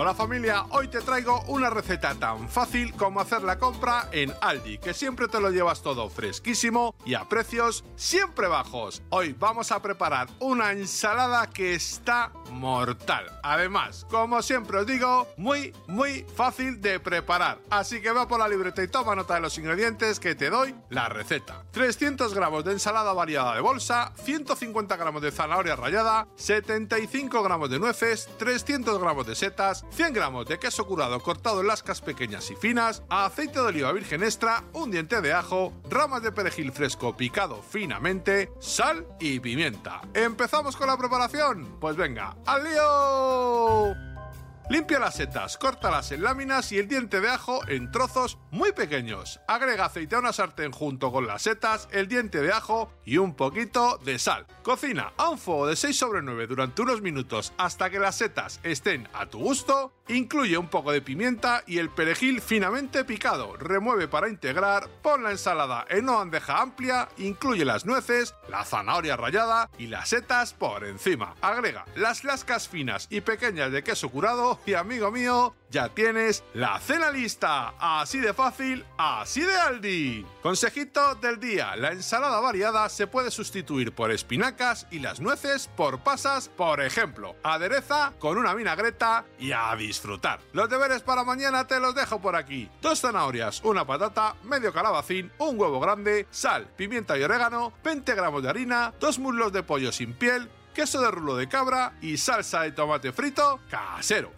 Hola familia, hoy te traigo una receta tan fácil como hacer la compra en Aldi, que siempre te lo llevas todo fresquísimo y a precios siempre bajos. Hoy vamos a preparar una ensalada que está mortal. Además, como siempre os digo, muy, muy fácil de preparar. Así que va por la libreta y toma nota de los ingredientes que te doy la receta. 300 gramos de ensalada variada de bolsa, 150 gramos de zanahoria rallada, 75 gramos de nueces, 300 gramos de setas, 100 gramos de queso curado cortado en lascas pequeñas y finas, aceite de oliva virgen extra, un diente de ajo, ramas de perejil fresco picado finamente, sal y pimienta. ¿Empezamos con la preparación? Pues venga, ¡al lío! Limpia las setas, córtalas en láminas y el diente de ajo en trozos muy pequeños. Agrega aceite a una sartén junto con las setas, el diente de ajo y un poquito de sal. Cocina a un fuego de 6 sobre 9 durante unos minutos hasta que las setas estén a tu gusto. Incluye un poco de pimienta y el perejil finamente picado. Remueve para integrar, pon la ensalada en una bandeja amplia, incluye las nueces, la zanahoria rallada y las setas por encima. Agrega las lascas finas y pequeñas de queso curado y amigo mío, ya tienes la cena lista. Así de fácil, así de Aldi. Consejito del día, la ensalada variada se puede sustituir por espinacas y las nueces por pasas, por ejemplo. Adereza con una vinagreta y a disfrutar. Los deberes para mañana te los dejo por aquí. Dos zanahorias, una patata, medio calabacín, un huevo grande, sal, pimienta y orégano, 20 gramos de harina, dos muslos de pollo sin piel, queso de rulo de cabra y salsa de tomate frito casero.